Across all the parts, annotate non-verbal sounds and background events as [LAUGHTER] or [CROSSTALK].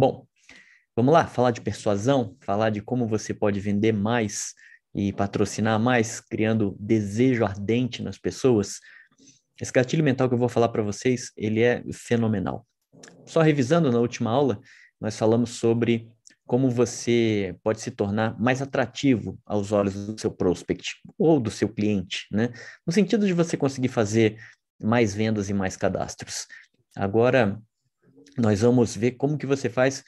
Bom, vamos lá, falar de persuasão, falar de como você pode vender mais e patrocinar mais, criando desejo ardente nas pessoas. Esse gatilho mental que eu vou falar para vocês, ele é fenomenal. Só revisando na última aula, nós falamos sobre como você pode se tornar mais atrativo aos olhos do seu prospect ou do seu cliente, né? No sentido de você conseguir fazer mais vendas e mais cadastros. Agora, nós vamos ver como que você faz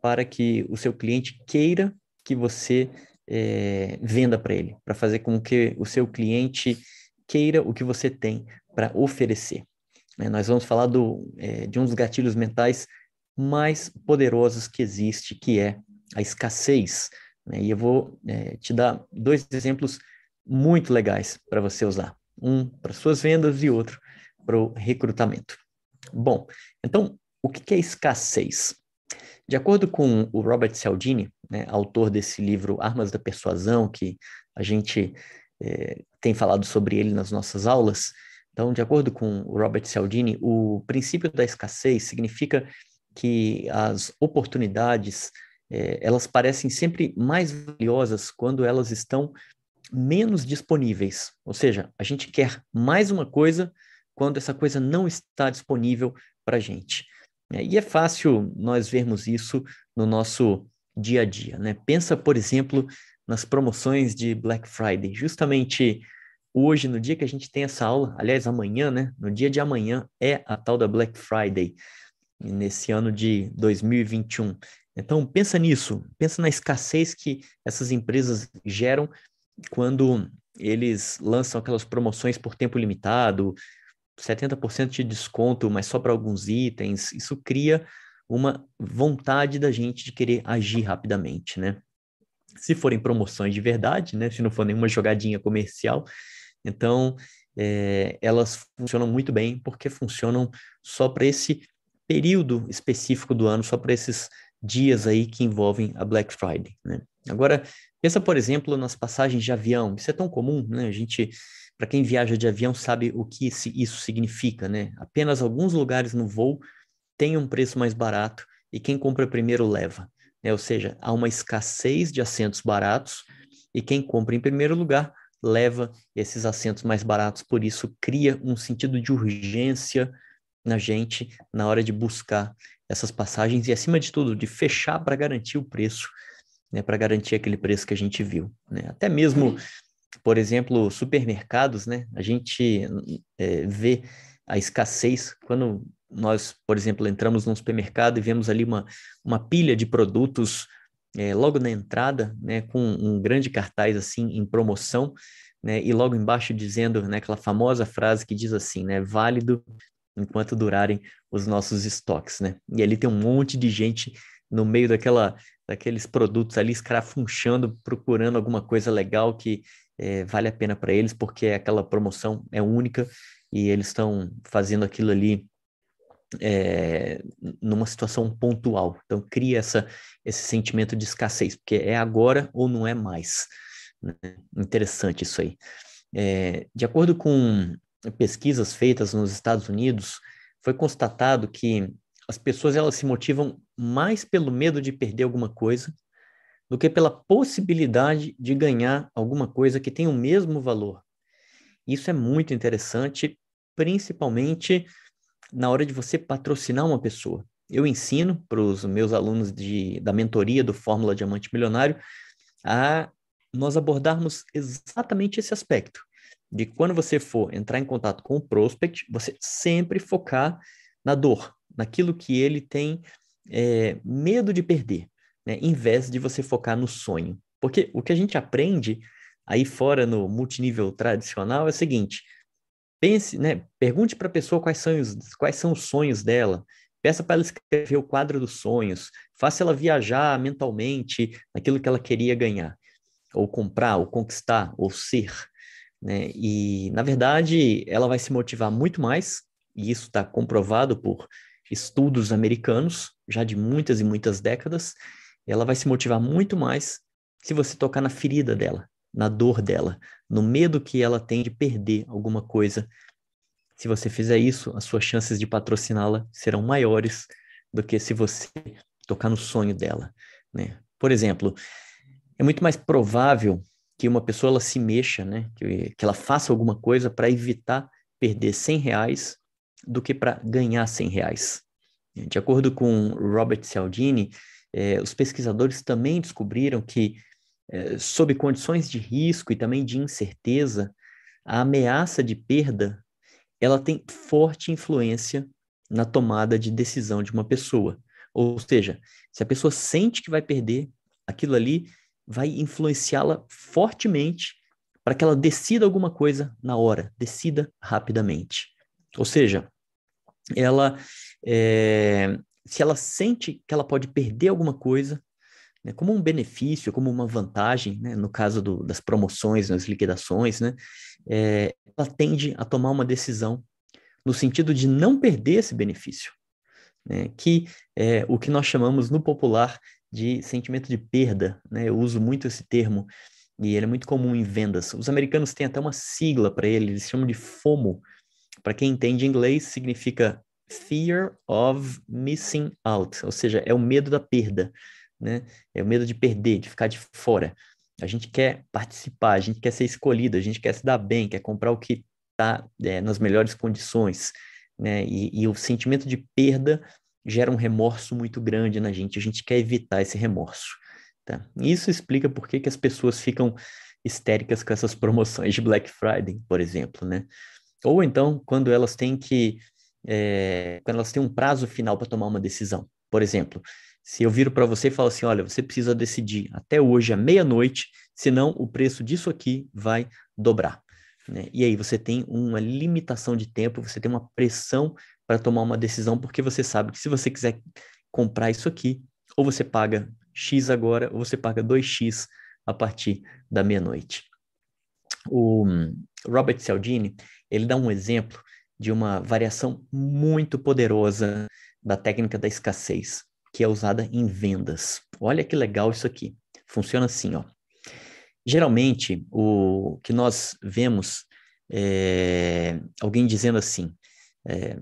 para que o seu cliente queira que você é, venda para ele, para fazer com que o seu cliente queira o que você tem para oferecer. É, nós vamos falar do, é, de um dos gatilhos mentais mais poderosos que existe, que é a escassez. Né? E eu vou é, te dar dois exemplos muito legais para você usar. Um para suas vendas e outro para o recrutamento. Bom, então o que é escassez? De acordo com o Robert Cialdini, né, autor desse livro Armas da Persuasão, que a gente é, tem falado sobre ele nas nossas aulas, então, de acordo com o Robert Cialdini, o princípio da escassez significa que as oportunidades é, elas parecem sempre mais valiosas quando elas estão menos disponíveis. Ou seja, a gente quer mais uma coisa quando essa coisa não está disponível para a gente. É, e é fácil nós vermos isso no nosso dia a dia, né? Pensa, por exemplo, nas promoções de Black Friday. Justamente hoje, no dia que a gente tem essa aula, aliás, amanhã, né? No dia de amanhã é a tal da Black Friday, nesse ano de 2021. Então, pensa nisso, pensa na escassez que essas empresas geram quando eles lançam aquelas promoções por tempo limitado, 70% de desconto, mas só para alguns itens, isso cria uma vontade da gente de querer agir rapidamente, né? Se forem promoções de verdade, né? Se não for nenhuma jogadinha comercial, então é, elas funcionam muito bem porque funcionam só para esse período específico do ano, só para esses dias aí que envolvem a Black Friday, né? Agora, pensa, por exemplo, nas passagens de avião. Isso é tão comum, né? A gente para quem viaja de avião sabe o que isso significa, né? Apenas alguns lugares no voo têm um preço mais barato e quem compra primeiro leva. Né? Ou seja, há uma escassez de assentos baratos e quem compra em primeiro lugar leva esses assentos mais baratos. Por isso, cria um sentido de urgência na gente na hora de buscar essas passagens e, acima de tudo, de fechar para garantir o preço, né? para garantir aquele preço que a gente viu. Né? Até mesmo por exemplo, supermercados, né? A gente é, vê a escassez quando nós, por exemplo, entramos num supermercado e vemos ali uma, uma pilha de produtos é, logo na entrada, né, com um grande cartaz assim em promoção, né, e logo embaixo dizendo, né, aquela famosa frase que diz assim, né, válido enquanto durarem os nossos estoques, né? E ali tem um monte de gente no meio daquela daqueles produtos ali escrafunchando, procurando alguma coisa legal que é, vale a pena para eles, porque aquela promoção é única e eles estão fazendo aquilo ali é, numa situação pontual. Então, cria essa, esse sentimento de escassez, porque é agora ou não é mais. Né? Interessante isso aí. É, de acordo com pesquisas feitas nos Estados Unidos, foi constatado que as pessoas elas se motivam mais pelo medo de perder alguma coisa do que pela possibilidade de ganhar alguma coisa que tem o mesmo valor. Isso é muito interessante, principalmente na hora de você patrocinar uma pessoa. Eu ensino para os meus alunos de, da mentoria do Fórmula Diamante Milionário a nós abordarmos exatamente esse aspecto. De quando você for entrar em contato com o prospect, você sempre focar na dor, naquilo que ele tem é, medo de perder né, em vez de você focar no sonho. Porque o que a gente aprende aí fora no multinível tradicional é o seguinte: pense, né, pergunte para a pessoa quais são, os, quais são os sonhos dela, peça para ela escrever o quadro dos sonhos, faça ela viajar mentalmente naquilo que ela queria ganhar, ou comprar, ou conquistar, ou ser. Né? E, na verdade, ela vai se motivar muito mais, e isso está comprovado por estudos americanos, já de muitas e muitas décadas, ela vai se motivar muito mais se você tocar na ferida dela, na dor dela, no medo que ela tem de perder alguma coisa. Se você fizer isso, as suas chances de patrociná-la serão maiores do que se você tocar no sonho dela, né? Por exemplo, é muito mais provável que uma pessoa ela se mexa, né? Que, que ela faça alguma coisa para evitar perder 100 reais do que para ganhar 100 reais. De acordo com Robert Cialdini, eh, os pesquisadores também descobriram que, eh, sob condições de risco e também de incerteza, a ameaça de perda ela tem forte influência na tomada de decisão de uma pessoa. Ou seja, se a pessoa sente que vai perder, aquilo ali vai influenciá-la fortemente para que ela decida alguma coisa na hora, decida rapidamente. Ou seja, ela, é, se ela sente que ela pode perder alguma coisa, né, como um benefício, como uma vantagem, né, no caso do, das promoções, nas liquidações, né, é, ela tende a tomar uma decisão no sentido de não perder esse benefício, né, que é o que nós chamamos no popular de sentimento de perda. Né, eu uso muito esse termo e ele é muito comum em vendas. Os americanos têm até uma sigla para ele, eles chamam de FOMO. Para quem entende inglês, significa Fear of Missing Out, ou seja, é o medo da perda né? É o medo de perder, de ficar de fora. A gente quer participar, a gente quer ser escolhido, a gente quer se dar bem, quer comprar o que está é, nas melhores condições, né? E, e o sentimento de perda gera um remorso muito grande na gente. A gente quer evitar esse remorso. Tá? Isso explica por que, que as pessoas ficam histéricas com essas promoções de Black Friday, por exemplo, né? Ou então, quando elas têm que. É, quando elas têm um prazo final para tomar uma decisão. Por exemplo, se eu viro para você e falo assim, olha, você precisa decidir até hoje à meia-noite, senão o preço disso aqui vai dobrar. Né? E aí você tem uma limitação de tempo, você tem uma pressão para tomar uma decisão, porque você sabe que se você quiser comprar isso aqui, ou você paga X agora, ou você paga 2X a partir da meia-noite. O Robert Cialdini, ele dá um exemplo de uma variação muito poderosa da técnica da escassez que é usada em vendas. Olha que legal isso aqui. Funciona assim, ó. Geralmente, o que nós vemos é alguém dizendo assim, é,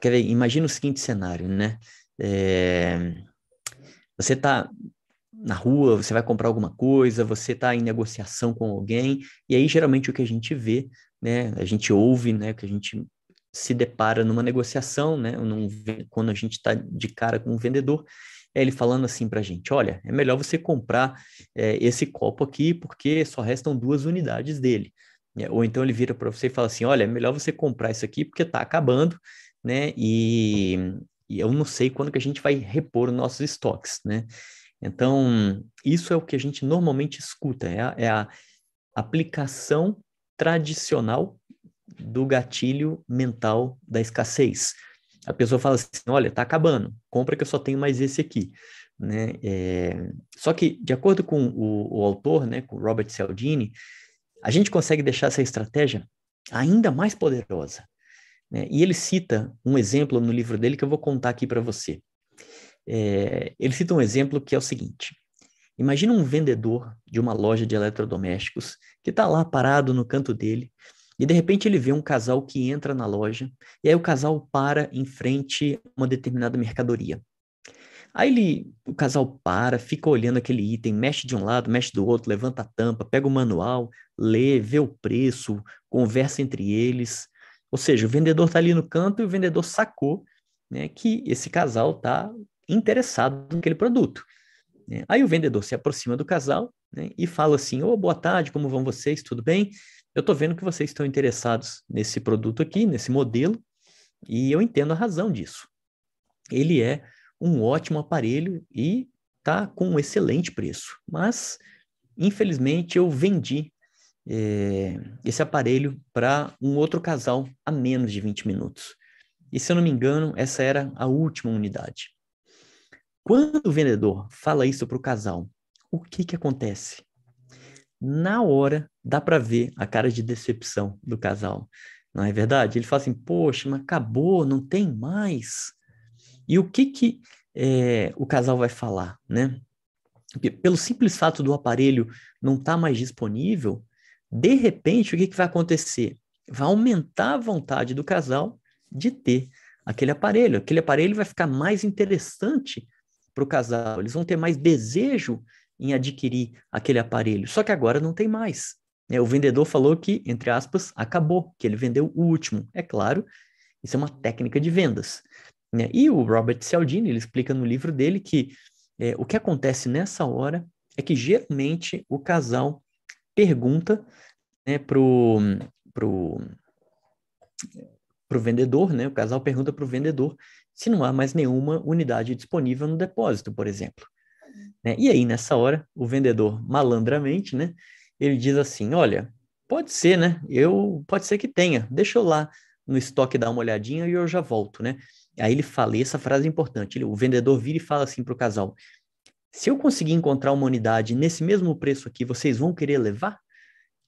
quer ver, imagina o seguinte cenário, né? É, você está na rua, você vai comprar alguma coisa, você está em negociação com alguém, e aí geralmente o que a gente vê, né, a gente ouve, né, que a gente se depara numa negociação, né, num, quando a gente está de cara com um vendedor, é ele falando assim para a gente: olha, é melhor você comprar é, esse copo aqui porque só restam duas unidades dele. É, ou então ele vira para você e fala assim: olha, é melhor você comprar isso aqui porque está acabando, né? E, e, eu não sei quando que a gente vai repor os nossos estoques, né? Então, isso é o que a gente normalmente escuta, é a, é a aplicação tradicional do gatilho mental da escassez. A pessoa fala assim: olha, está acabando, compra que eu só tenho mais esse aqui. Né? É... Só que, de acordo com o, o autor, né, com Robert Cialdini, a gente consegue deixar essa estratégia ainda mais poderosa. Né? E ele cita um exemplo no livro dele que eu vou contar aqui para você. É... ele cita um exemplo que é o seguinte: imagina um vendedor de uma loja de eletrodomésticos que está lá parado no canto dele e de repente ele vê um casal que entra na loja, e aí o casal para em frente a uma determinada mercadoria. Aí ele, o casal para, fica olhando aquele item, mexe de um lado, mexe do outro, levanta a tampa, pega o manual, lê, vê o preço, conversa entre eles. Ou seja, o vendedor está ali no canto e o vendedor sacou né, que esse casal está interessado naquele produto. Né? Aí o vendedor se aproxima do casal né, e fala assim: Ô, oh, boa tarde, como vão vocês? Tudo bem? Eu estou vendo que vocês estão interessados nesse produto aqui, nesse modelo, e eu entendo a razão disso. Ele é um ótimo aparelho e está com um excelente preço, mas infelizmente eu vendi é, esse aparelho para um outro casal a menos de 20 minutos. E se eu não me engano, essa era a última unidade. Quando o vendedor fala isso para o casal, o que, que acontece? Na hora dá para ver a cara de decepção do casal. Não é verdade? Ele fala assim: Poxa, mas acabou, não tem mais. E o que que é, o casal vai falar, né? Pelo simples fato do aparelho não estar tá mais disponível, de repente, o que, que vai acontecer? Vai aumentar a vontade do casal de ter aquele aparelho. Aquele aparelho vai ficar mais interessante para o casal, eles vão ter mais desejo em adquirir aquele aparelho. Só que agora não tem mais. Né? O vendedor falou que, entre aspas, acabou, que ele vendeu o último. É claro, isso é uma técnica de vendas. Né? E o Robert Cialdini, ele explica no livro dele que é, o que acontece nessa hora é que geralmente o casal pergunta né, pro, vendedor, né? O casal pergunta para o vendedor se não há mais nenhuma unidade disponível no depósito, por exemplo. Né? E aí, nessa hora, o vendedor, malandramente, né? Ele diz assim, olha, pode ser, né? Eu, pode ser que tenha, deixa eu lá no estoque dar uma olhadinha e eu já volto, né? Aí ele fala, e essa frase é importante, ele, o vendedor vira e fala assim para o casal, se eu conseguir encontrar uma unidade nesse mesmo preço aqui, vocês vão querer levar?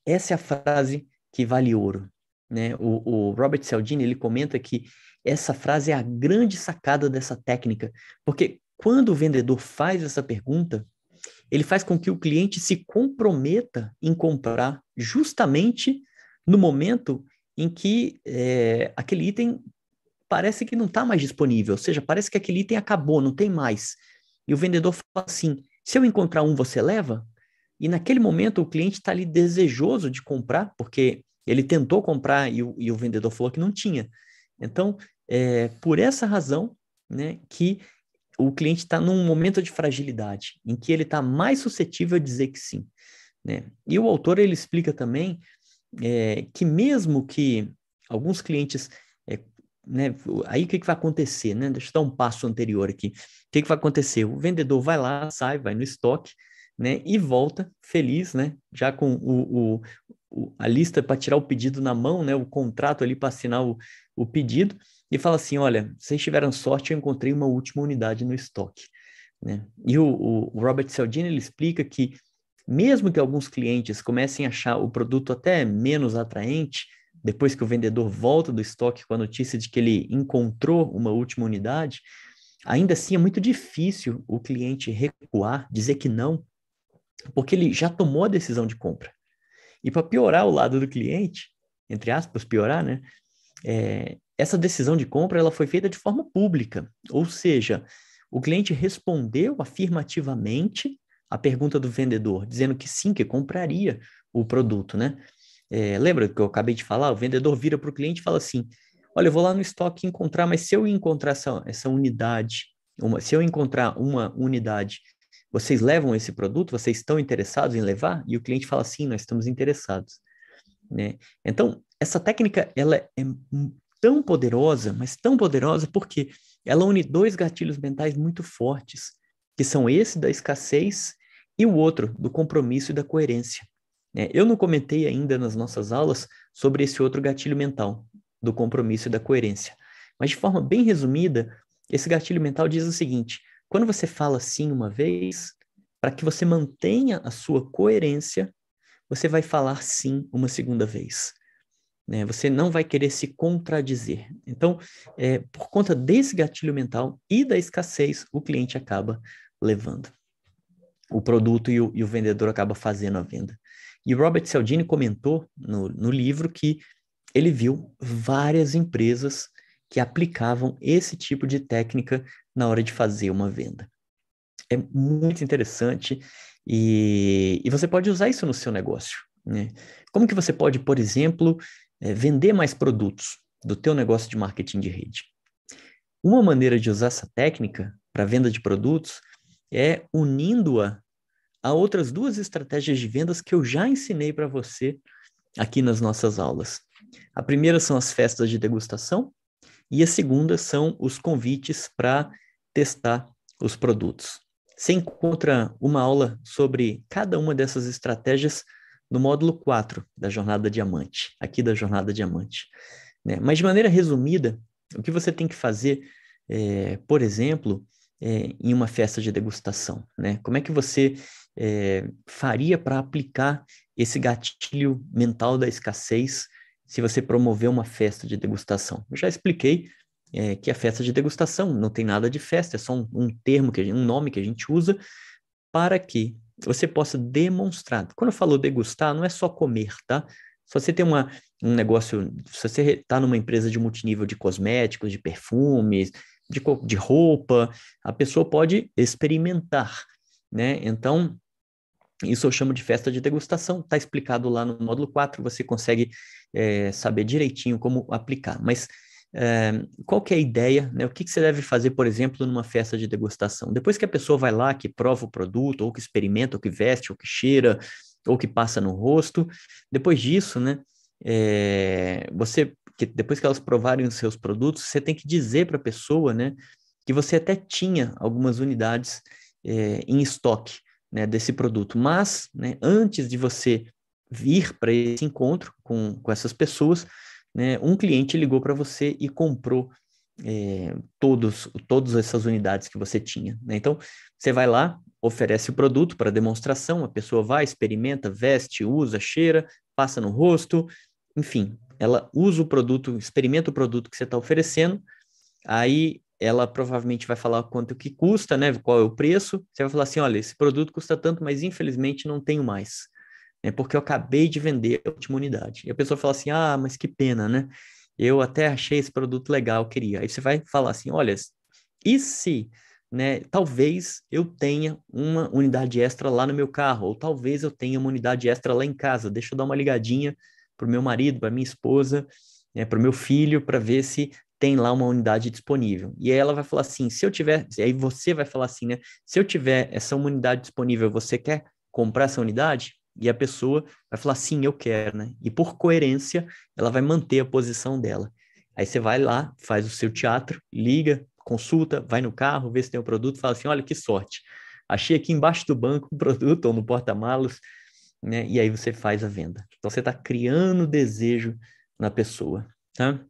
Essa é a frase que vale ouro. Né? O, o Robert Cialdini ele comenta que essa frase é a grande sacada dessa técnica, porque quando o vendedor faz essa pergunta, ele faz com que o cliente se comprometa em comprar justamente no momento em que é, aquele item parece que não está mais disponível, ou seja, parece que aquele item acabou, não tem mais. E o vendedor fala assim: se eu encontrar um, você leva? E naquele momento o cliente está ali desejoso de comprar, porque ele tentou comprar e o, e o vendedor falou que não tinha. Então, é por essa razão né, que o cliente está num momento de fragilidade, em que ele está mais suscetível a dizer que sim. Né? E o autor ele explica também é, que mesmo que alguns clientes é, né, aí o que, que vai acontecer, né? Deixa eu dar um passo anterior aqui. O que, que vai acontecer? O vendedor vai lá, sai, vai no estoque, né? E volta feliz, né? Já com o, o, o a lista para tirar o pedido na mão, né? O contrato ali para assinar o, o pedido e fala assim, olha, vocês tiveram sorte, eu encontrei uma última unidade no estoque, né? E o, o Robert Cialdini ele explica que mesmo que alguns clientes comecem a achar o produto até menos atraente, depois que o vendedor volta do estoque com a notícia de que ele encontrou uma última unidade, ainda assim é muito difícil o cliente recuar, dizer que não, porque ele já tomou a decisão de compra. E para piorar o lado do cliente, entre aspas, piorar, né? É, essa decisão de compra ela foi feita de forma pública, ou seja, o cliente respondeu afirmativamente a pergunta do vendedor, dizendo que sim, que compraria o produto, né? É, lembra que eu acabei de falar? O vendedor vira para o cliente e fala assim: Olha, eu vou lá no estoque encontrar, mas se eu encontrar essa, essa unidade, uma, se eu encontrar uma unidade, vocês levam esse produto? Vocês estão interessados em levar? E o cliente fala: Sim, nós estamos interessados. Né? Então, essa técnica ela é tão poderosa, mas tão poderosa porque ela une dois gatilhos mentais muito fortes, que são esse da escassez e o outro do compromisso e da coerência. Né? Eu não comentei ainda nas nossas aulas sobre esse outro gatilho mental, do compromisso e da coerência. Mas de forma bem resumida, esse gatilho mental diz o seguinte: quando você fala sim uma vez, para que você mantenha a sua coerência, você vai falar sim uma segunda vez. Né? Você não vai querer se contradizer. Então, é, por conta desse gatilho mental e da escassez, o cliente acaba levando o produto e o, e o vendedor acaba fazendo a venda. E Robert Cialdini comentou no, no livro que ele viu várias empresas que aplicavam esse tipo de técnica na hora de fazer uma venda. É muito interessante e, e você pode usar isso no seu negócio. Né? Como que você pode, por exemplo, é, vender mais produtos do teu negócio de marketing de rede? Uma maneira de usar essa técnica para venda de produtos é unindo-a há outras duas estratégias de vendas que eu já ensinei para você aqui nas nossas aulas. A primeira são as festas de degustação e a segunda são os convites para testar os produtos. Você encontra uma aula sobre cada uma dessas estratégias no módulo 4 da Jornada Diamante, aqui da Jornada Diamante. Né? Mas de maneira resumida, o que você tem que fazer, é, por exemplo, é, em uma festa de degustação? Né? Como é que você é, faria para aplicar esse gatilho mental da escassez se você promover uma festa de degustação? Eu já expliquei é, que a festa de degustação não tem nada de festa, é só um, um termo, que gente, um nome que a gente usa para que você possa demonstrar. Quando eu falo degustar, não é só comer, tá? Se você tem uma, um negócio, se você está numa empresa de multinível de cosméticos, de perfumes, de, de roupa, a pessoa pode experimentar, né? Então, isso eu chamo de festa de degustação, está explicado lá no módulo 4, você consegue é, saber direitinho como aplicar. Mas qual que é a ideia, né? O que, que você deve fazer, por exemplo, numa festa de degustação? Depois que a pessoa vai lá, que prova o produto, ou que experimenta, ou que veste, ou que cheira, ou que passa no rosto, depois disso, né? É, você, que depois que elas provarem os seus produtos, você tem que dizer para a pessoa, né? Que você até tinha algumas unidades é, em estoque, né? Desse produto, mas, né? Antes de você vir para esse encontro com, com essas pessoas, né, um cliente ligou para você e comprou é, todos, todas essas unidades que você tinha. Né? Então, você vai lá, oferece o produto para demonstração, a pessoa vai, experimenta, veste, usa, cheira, passa no rosto, enfim, ela usa o produto, experimenta o produto que você está oferecendo, aí ela provavelmente vai falar quanto que custa, né? Qual é o preço. Você vai falar assim, olha, esse produto custa tanto, mas infelizmente não tenho mais é porque eu acabei de vender a última unidade. E a pessoa fala assim: ah, mas que pena, né? Eu até achei esse produto legal, queria. Aí você vai falar assim: olha, e se, né? Talvez eu tenha uma unidade extra lá no meu carro, ou talvez eu tenha uma unidade extra lá em casa. Deixa eu dar uma ligadinha para o meu marido, para minha esposa, né, para o meu filho, para ver se tem lá uma unidade disponível. E aí ela vai falar assim: se eu tiver, aí você vai falar assim, né? Se eu tiver essa unidade disponível, você quer comprar essa unidade? E a pessoa vai falar, sim, eu quero, né? E por coerência, ela vai manter a posição dela. Aí você vai lá, faz o seu teatro, liga, consulta, vai no carro, vê se tem o um produto, fala assim, olha que sorte, achei aqui embaixo do banco um produto ou no porta-malas, né? E aí você faz a venda. Então você está criando desejo na pessoa, tá?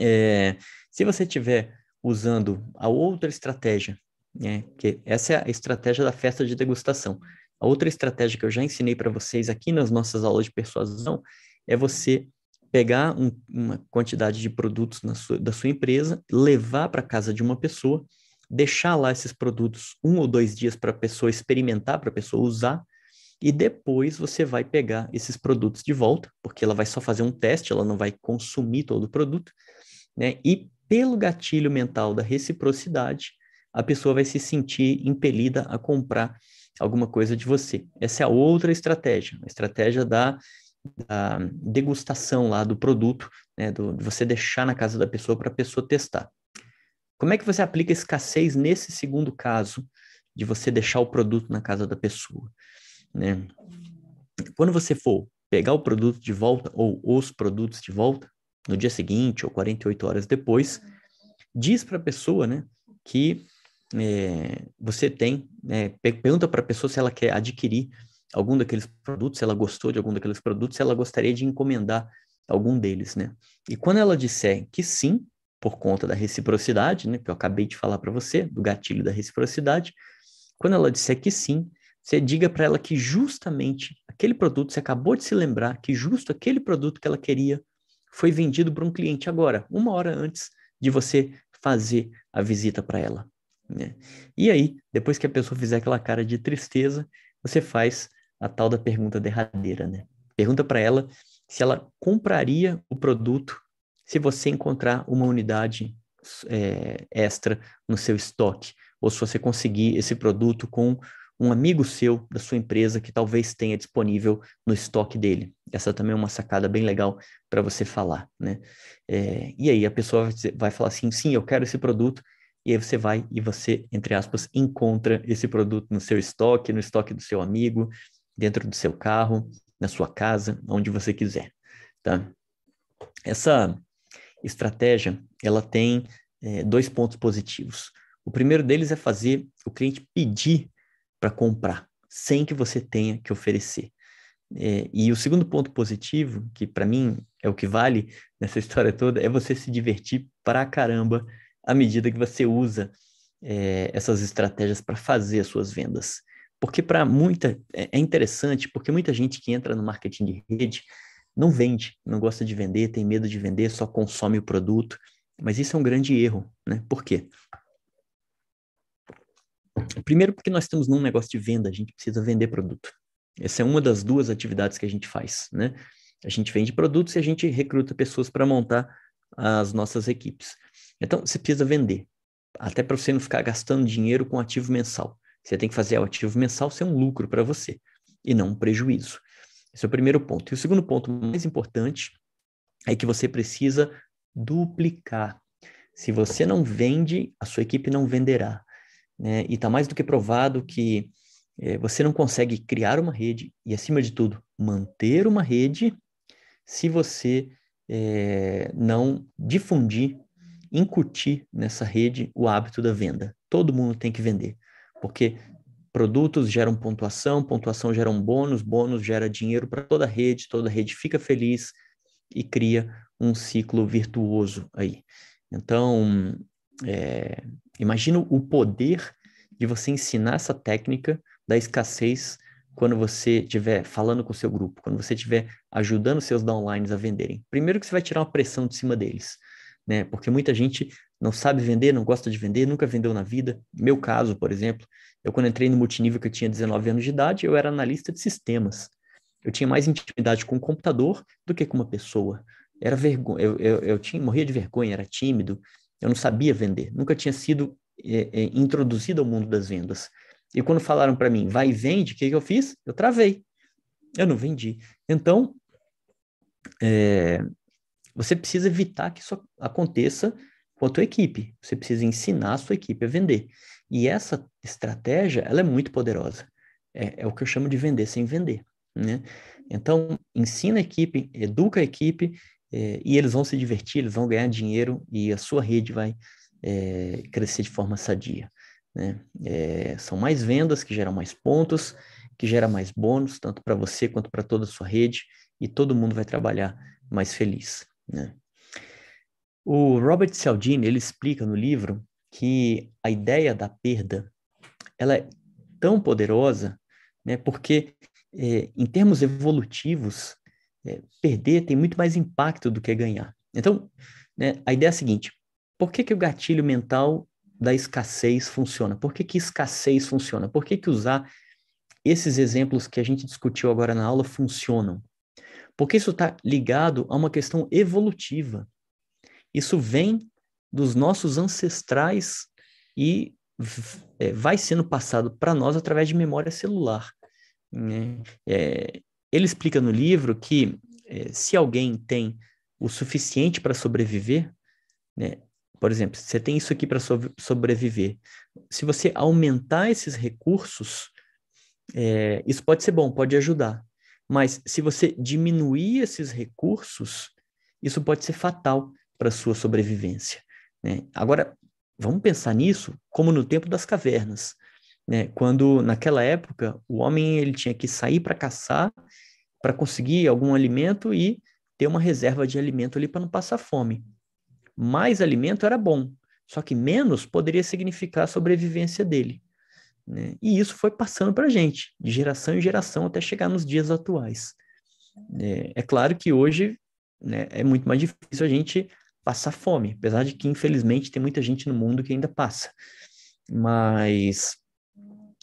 É, se você estiver usando a outra estratégia, né? Que essa é a estratégia da festa de degustação. A outra estratégia que eu já ensinei para vocês aqui nas nossas aulas de persuasão é você pegar um, uma quantidade de produtos sua, da sua empresa, levar para casa de uma pessoa, deixar lá esses produtos um ou dois dias para a pessoa experimentar, para a pessoa usar, e depois você vai pegar esses produtos de volta, porque ela vai só fazer um teste, ela não vai consumir todo o produto, né? E pelo gatilho mental da reciprocidade, a pessoa vai se sentir impelida a comprar alguma coisa de você. Essa é a outra estratégia, a estratégia da, da degustação lá do produto, né, do, de você deixar na casa da pessoa para a pessoa testar. Como é que você aplica escassez nesse segundo caso de você deixar o produto na casa da pessoa? Né? Quando você for pegar o produto de volta ou os produtos de volta, no dia seguinte ou 48 horas depois, diz para a pessoa né, que é, você tem, é, pergunta para a pessoa se ela quer adquirir algum daqueles produtos, se ela gostou de algum daqueles produtos, se ela gostaria de encomendar algum deles, né? E quando ela disser que sim, por conta da reciprocidade, né, que eu acabei de falar para você, do gatilho da reciprocidade, quando ela disser que sim, você diga para ela que justamente aquele produto, você acabou de se lembrar que justo aquele produto que ela queria foi vendido para um cliente agora, uma hora antes de você fazer a visita para ela. Né? E aí, depois que a pessoa fizer aquela cara de tristeza, você faz a tal da pergunta derradeira, né? Pergunta para ela se ela compraria o produto se você encontrar uma unidade é, extra no seu estoque, ou se você conseguir esse produto com um amigo seu da sua empresa que talvez tenha disponível no estoque dele. Essa também é uma sacada bem legal para você falar, né? É, e aí a pessoa vai falar assim, sim, eu quero esse produto, e aí você vai e você, entre aspas, encontra esse produto no seu estoque, no estoque do seu amigo, dentro do seu carro, na sua casa, onde você quiser, tá? Essa estratégia, ela tem é, dois pontos positivos. O primeiro deles é fazer o cliente pedir para comprar, sem que você tenha que oferecer. É, e o segundo ponto positivo, que para mim é o que vale nessa [LAUGHS] história toda, é você se divertir pra caramba à medida que você usa é, essas estratégias para fazer as suas vendas. Porque para muita é, é interessante, porque muita gente que entra no marketing de rede não vende, não gosta de vender, tem medo de vender, só consome o produto. Mas isso é um grande erro, né? Por quê? Primeiro, porque nós estamos num negócio de venda, a gente precisa vender produto. Essa é uma das duas atividades que a gente faz, né? A gente vende produtos e a gente recruta pessoas para montar as nossas equipes. Então, você precisa vender. até para você não ficar gastando dinheiro com ativo mensal. Você tem que fazer o ativo mensal ser um lucro para você e não um prejuízo. Esse é o primeiro ponto. E o segundo ponto mais importante é que você precisa duplicar. Se você não vende, a sua equipe não venderá. Né? E está mais do que provado que é, você não consegue criar uma rede e, acima de tudo, manter uma rede se você é, não difundir, incutir nessa rede o hábito da venda. Todo mundo tem que vender, porque produtos geram pontuação, pontuação gera um bônus, bônus gera dinheiro para toda a rede, toda a rede fica feliz e cria um ciclo virtuoso aí. Então, é, imagina o poder de você ensinar essa técnica da escassez quando você estiver falando com o seu grupo, quando você estiver ajudando seus downlines a venderem. Primeiro que você vai tirar uma pressão de cima deles, né? Porque muita gente não sabe vender, não gosta de vender, nunca vendeu na vida. Meu caso, por exemplo, eu quando entrei no multinível que eu tinha 19 anos de idade, eu era analista de sistemas. Eu tinha mais intimidade com o computador do que com uma pessoa. Era vergonha, eu, eu, eu tinha, morria de vergonha, era tímido, eu não sabia vender, nunca tinha sido é, é, introduzido ao mundo das vendas. E quando falaram para mim, vai e vende, o que, que eu fiz? Eu travei. Eu não vendi. Então, é, você precisa evitar que isso aconteça com a tua equipe. Você precisa ensinar a sua equipe a vender. E essa estratégia, ela é muito poderosa. É, é o que eu chamo de vender sem vender, né? Então, ensina a equipe, educa a equipe, é, e eles vão se divertir, eles vão ganhar dinheiro e a sua rede vai é, crescer de forma sadia. Né? É, são mais vendas que geram mais pontos, que gera mais bônus, tanto para você quanto para toda a sua rede, e todo mundo vai trabalhar mais feliz. Né? O Robert Cialdini, ele explica no livro que a ideia da perda, ela é tão poderosa, né, porque é, em termos evolutivos, é, perder tem muito mais impacto do que ganhar. Então, né, a ideia é a seguinte, por que, que o gatilho mental da escassez funciona? Por que, que escassez funciona? Por que, que usar esses exemplos que a gente discutiu agora na aula funcionam? Porque isso está ligado a uma questão evolutiva. Isso vem dos nossos ancestrais e é, vai sendo passado para nós através de memória celular. Né? É, ele explica no livro que é, se alguém tem o suficiente para sobreviver, né, por exemplo, você tem isso aqui para sobreviver. Se você aumentar esses recursos, é, isso pode ser bom, pode ajudar. Mas se você diminuir esses recursos, isso pode ser fatal para sua sobrevivência. Né? Agora, vamos pensar nisso como no tempo das cavernas. Né? Quando, naquela época, o homem ele tinha que sair para caçar para conseguir algum alimento e ter uma reserva de alimento ali para não passar fome mais alimento era bom, só que menos poderia significar a sobrevivência dele. Né? E isso foi passando para a gente, de geração em geração, até chegar nos dias atuais. É, é claro que hoje né, é muito mais difícil a gente passar fome, apesar de que, infelizmente, tem muita gente no mundo que ainda passa. Mas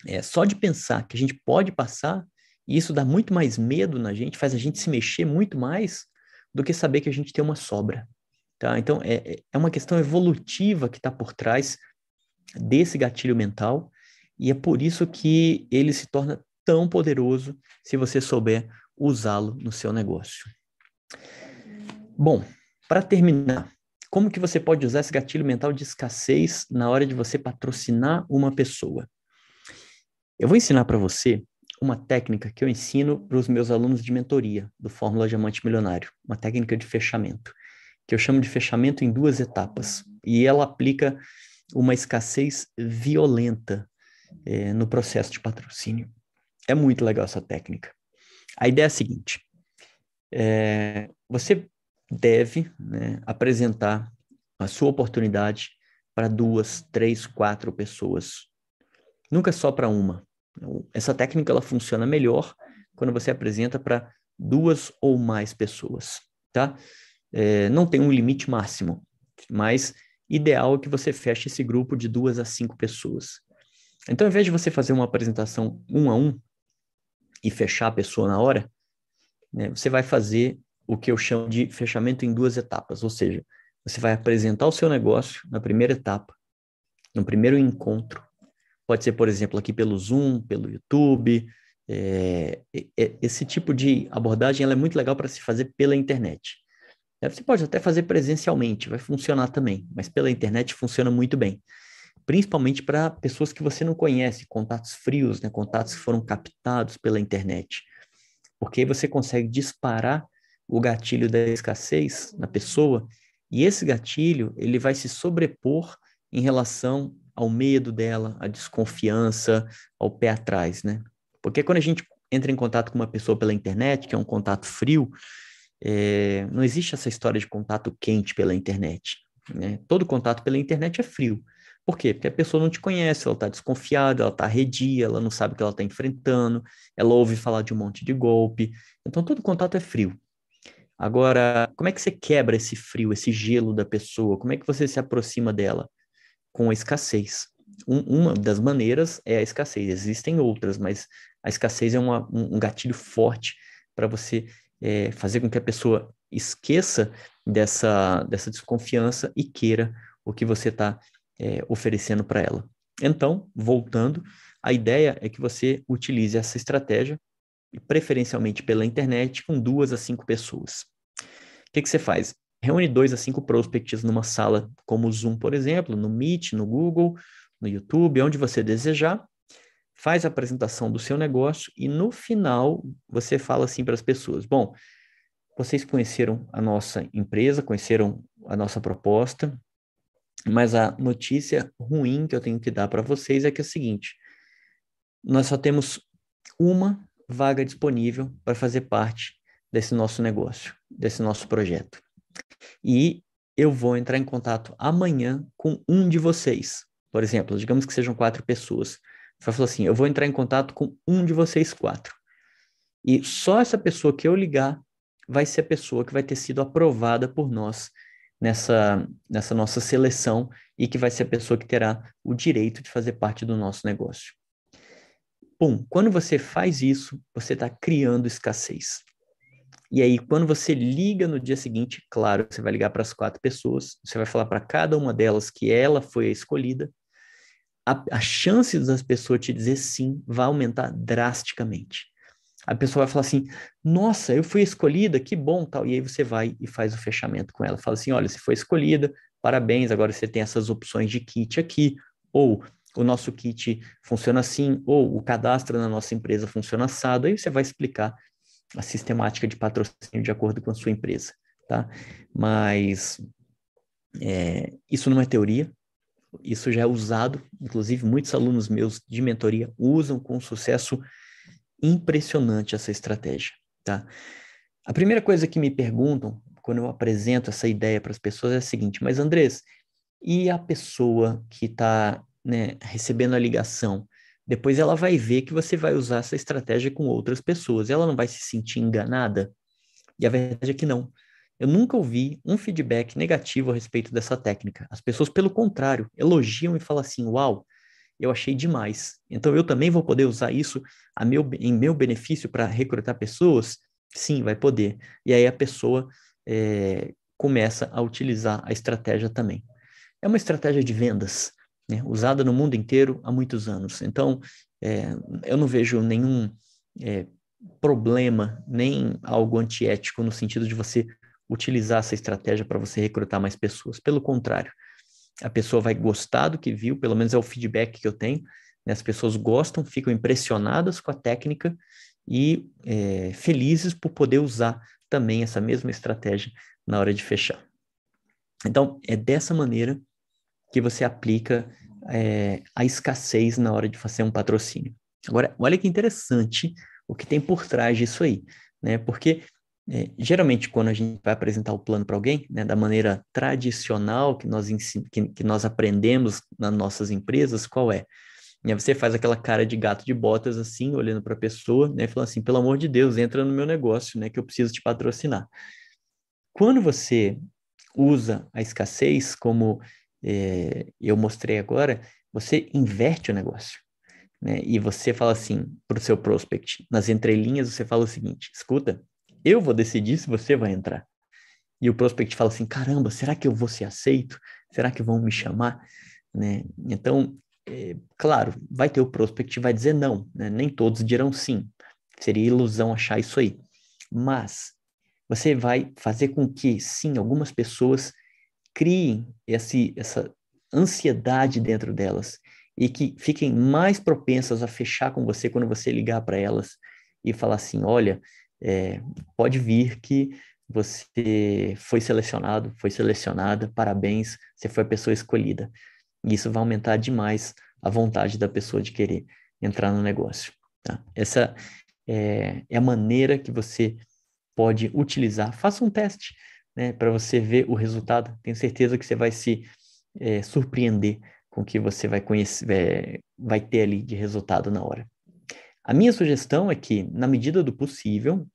é, só de pensar que a gente pode passar, isso dá muito mais medo na gente, faz a gente se mexer muito mais do que saber que a gente tem uma sobra. Tá? Então, é, é uma questão evolutiva que está por trás desse gatilho mental, e é por isso que ele se torna tão poderoso se você souber usá-lo no seu negócio. Bom, para terminar, como que você pode usar esse gatilho mental de escassez na hora de você patrocinar uma pessoa? Eu vou ensinar para você uma técnica que eu ensino para os meus alunos de mentoria do Fórmula Diamante Milionário, uma técnica de fechamento que eu chamo de fechamento em duas etapas. E ela aplica uma escassez violenta é, no processo de patrocínio. É muito legal essa técnica. A ideia é a seguinte: é, você deve né, apresentar a sua oportunidade para duas, três, quatro pessoas. Nunca só para uma. Essa técnica ela funciona melhor quando você apresenta para duas ou mais pessoas, tá? É, não tem um limite máximo, mas ideal é que você feche esse grupo de duas a cinco pessoas. Então, ao invés de você fazer uma apresentação um a um e fechar a pessoa na hora, né, você vai fazer o que eu chamo de fechamento em duas etapas, ou seja, você vai apresentar o seu negócio na primeira etapa, no primeiro encontro. Pode ser, por exemplo, aqui pelo Zoom, pelo YouTube. É, é, esse tipo de abordagem é muito legal para se fazer pela internet. É, você pode até fazer presencialmente, vai funcionar também, mas pela internet funciona muito bem. Principalmente para pessoas que você não conhece, contatos frios, né, contatos que foram captados pela internet. Porque aí você consegue disparar o gatilho da escassez na pessoa e esse gatilho ele vai se sobrepor em relação ao medo dela, à desconfiança, ao pé atrás, né? Porque quando a gente entra em contato com uma pessoa pela internet, que é um contato frio, é, não existe essa história de contato quente pela internet. Né? Todo contato pela internet é frio. Por quê? Porque a pessoa não te conhece, ela está desconfiada, ela está arredia, ela não sabe o que ela está enfrentando, ela ouve falar de um monte de golpe. Então, todo contato é frio. Agora, como é que você quebra esse frio, esse gelo da pessoa? Como é que você se aproxima dela? Com a escassez. Um, uma das maneiras é a escassez. Existem outras, mas a escassez é uma, um, um gatilho forte para você é, fazer com que a pessoa esqueça dessa, dessa desconfiança e queira o que você está é, oferecendo para ela. Então, voltando, a ideia é que você utilize essa estratégia, preferencialmente pela internet, com duas a cinco pessoas. O que, que você faz? Reúne dois a cinco prospects numa sala como o Zoom, por exemplo, no Meet, no Google, no YouTube, onde você desejar, faz a apresentação do seu negócio e no final você fala assim para as pessoas: bom, vocês conheceram a nossa empresa, conheceram a nossa proposta, mas a notícia ruim que eu tenho que dar para vocês é que é o seguinte: nós só temos uma vaga disponível para fazer parte desse nosso negócio, desse nosso projeto. E eu vou entrar em contato amanhã com um de vocês. Por exemplo, digamos que sejam quatro pessoas. Vai falar assim: eu vou entrar em contato com um de vocês quatro. E só essa pessoa que eu ligar vai ser a pessoa que vai ter sido aprovada por nós nessa, nessa nossa seleção e que vai ser a pessoa que terá o direito de fazer parte do nosso negócio. Bom, quando você faz isso, você está criando escassez. E aí, quando você liga no dia seguinte, claro, você vai ligar para as quatro pessoas, você vai falar para cada uma delas que ela foi a escolhida, a, a chance das pessoas te dizer sim vai aumentar drasticamente a pessoa vai falar assim: Nossa, eu fui escolhida, que bom, tal. E aí você vai e faz o fechamento com ela. Fala assim: Olha, se foi escolhida, parabéns, agora você tem essas opções de kit aqui. Ou o nosso kit funciona assim, ou o cadastro na nossa empresa funciona assado. Aí você vai explicar a sistemática de patrocínio de acordo com a sua empresa, tá? Mas é, isso não é teoria, isso já é usado, inclusive muitos alunos meus de mentoria usam com sucesso impressionante essa estratégia, tá? A primeira coisa que me perguntam quando eu apresento essa ideia para as pessoas é a seguinte: mas Andrés, e a pessoa que está né, recebendo a ligação? Depois ela vai ver que você vai usar essa estratégia com outras pessoas. Ela não vai se sentir enganada? E a verdade é que não. Eu nunca ouvi um feedback negativo a respeito dessa técnica. As pessoas, pelo contrário, elogiam e falam assim: Uau, eu achei demais. Então eu também vou poder usar isso meu, em meu benefício para recrutar pessoas? Sim, vai poder. E aí a pessoa é, começa a utilizar a estratégia também. É uma estratégia de vendas, né, usada no mundo inteiro há muitos anos. Então, é, eu não vejo nenhum é, problema, nem algo antiético no sentido de você utilizar essa estratégia para você recrutar mais pessoas. Pelo contrário, a pessoa vai gostar do que viu, pelo menos é o feedback que eu tenho. Né? As pessoas gostam, ficam impressionadas com a técnica e é, felizes por poder usar também essa mesma estratégia na hora de fechar. Então, é dessa maneira que você aplica é, a escassez na hora de fazer um patrocínio. Agora, olha que interessante o que tem por trás disso aí, né? Porque é, geralmente, quando a gente vai apresentar o plano para alguém, né, da maneira tradicional que nós, que, que nós aprendemos nas nossas empresas, qual é? Você faz aquela cara de gato de botas assim, olhando para a pessoa, né, falando assim: pelo amor de Deus, entra no meu negócio, né, que eu preciso te patrocinar. Quando você usa a escassez, como é, eu mostrei agora, você inverte o negócio. Né? E você fala assim para o seu prospect, nas entrelinhas, você fala o seguinte: escuta, eu vou decidir se você vai entrar. E o prospect fala assim: caramba, será que eu vou ser aceito? Será que vão me chamar? né? Então, é, claro, vai ter o prospect que vai dizer não, né? Nem todos dirão sim. Seria ilusão achar isso aí. Mas você vai fazer com que, sim, algumas pessoas criem esse, essa ansiedade dentro delas e que fiquem mais propensas a fechar com você quando você ligar para elas e falar assim: olha, é, pode vir que você foi selecionado, foi selecionada, parabéns, você foi a pessoa escolhida. E isso vai aumentar demais a vontade da pessoa de querer entrar no negócio. Tá? Essa é, é a maneira que você pode utilizar. Faça um teste né, para você ver o resultado. Tenho certeza que você vai se é, surpreender com o que você vai conhecer, é, vai ter ali de resultado na hora. A minha sugestão é que, na medida do possível,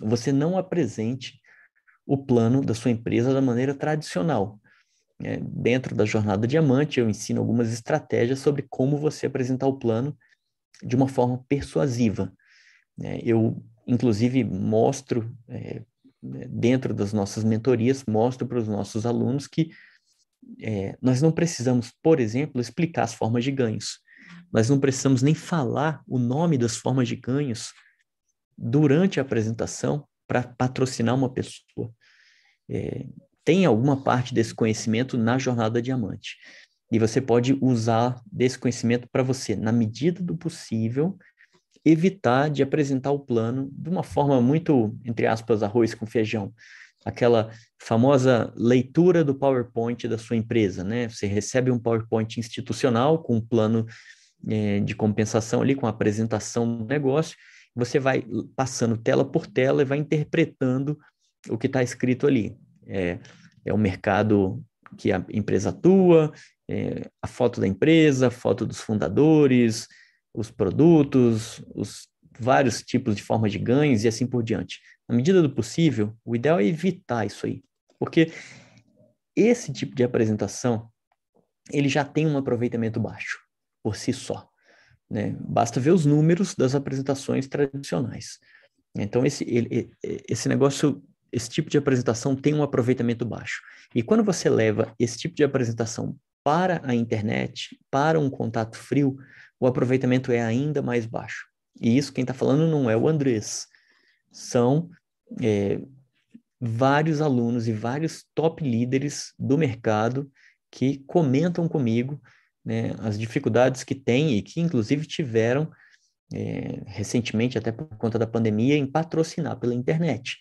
você não apresente o plano da sua empresa da maneira tradicional. É, dentro da jornada diamante, eu ensino algumas estratégias sobre como você apresentar o plano de uma forma persuasiva. É, eu, inclusive, mostro é, dentro das nossas mentorias, mostro para os nossos alunos que é, nós não precisamos, por exemplo, explicar as formas de ganhos. Nós não precisamos nem falar o nome das formas de ganhos durante a apresentação para patrocinar uma pessoa. É, tem alguma parte desse conhecimento na jornada diamante. E você pode usar desse conhecimento para você, na medida do possível, evitar de apresentar o plano de uma forma muito, entre aspas, arroz com feijão. Aquela famosa leitura do PowerPoint da sua empresa, né? Você recebe um PowerPoint institucional com um plano é, de compensação ali, com a apresentação do negócio, você vai passando tela por tela e vai interpretando o que está escrito ali. É, é o mercado que a empresa atua, é, a foto da empresa, a foto dos fundadores, os produtos, os vários tipos de formas de ganhos e assim por diante. Na medida do possível, o ideal é evitar isso aí, porque esse tipo de apresentação ele já tem um aproveitamento baixo por si só. Né? Basta ver os números das apresentações tradicionais. Então esse ele, esse negócio, esse tipo de apresentação tem um aproveitamento baixo. E quando você leva esse tipo de apresentação para a internet, para um contato frio, o aproveitamento é ainda mais baixo. E isso quem está falando não é o Andrés, são é, vários alunos e vários top líderes do mercado que comentam comigo né, as dificuldades que têm e que inclusive tiveram é, recentemente, até por conta da pandemia, em patrocinar pela internet.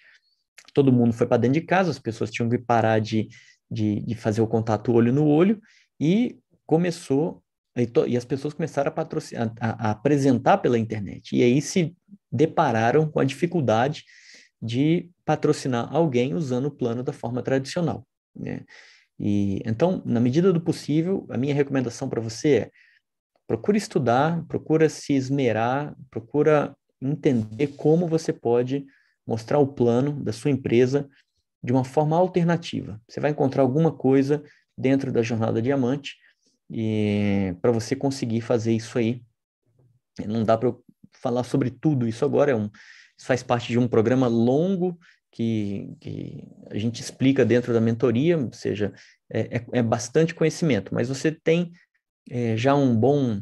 Todo mundo foi para dentro de casa, as pessoas tinham que parar de, de, de fazer o contato olho no olho e começou e, as pessoas começaram a, a, a, apresentar pela internet. E aí se depararam com a dificuldade de patrocinar alguém usando o plano da forma tradicional. Né? E então, na medida do possível, a minha recomendação para você é procure estudar, procura se esmerar, procura entender como você pode mostrar o plano da sua empresa de uma forma alternativa. Você vai encontrar alguma coisa dentro da jornada diamante e para você conseguir fazer isso aí, não dá para eu falar sobre tudo isso agora, é um, isso faz parte de um programa longo que, que a gente explica dentro da mentoria, ou seja, é, é, é bastante conhecimento, mas você tem é, já um bom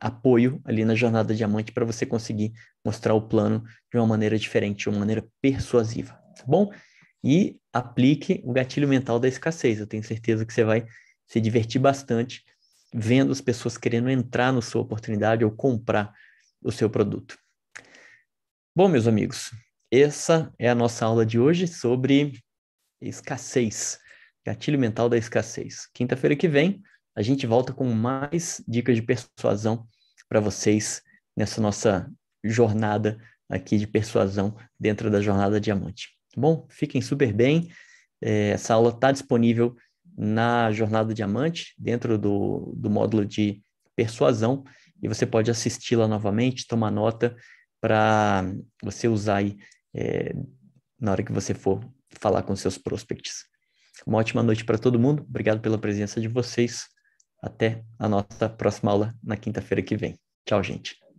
apoio ali na jornada diamante para você conseguir mostrar o plano de uma maneira diferente, de uma maneira persuasiva, tá bom? E aplique o gatilho mental da escassez. Eu tenho certeza que você vai se divertir bastante vendo as pessoas querendo entrar na sua oportunidade ou comprar o seu produto. Bom, meus amigos, essa é a nossa aula de hoje sobre escassez, gatilho mental da escassez. Quinta-feira que vem, a gente volta com mais dicas de persuasão para vocês nessa nossa jornada aqui de persuasão dentro da jornada diamante. Bom, fiquem super bem. É, essa aula está disponível na Jornada Diamante, dentro do, do módulo de persuasão, e você pode assisti-la novamente, tomar nota para você usar aí é, na hora que você for falar com seus prospects. Uma ótima noite para todo mundo. Obrigado pela presença de vocês. Até a nossa próxima aula na quinta-feira que vem. Tchau, gente.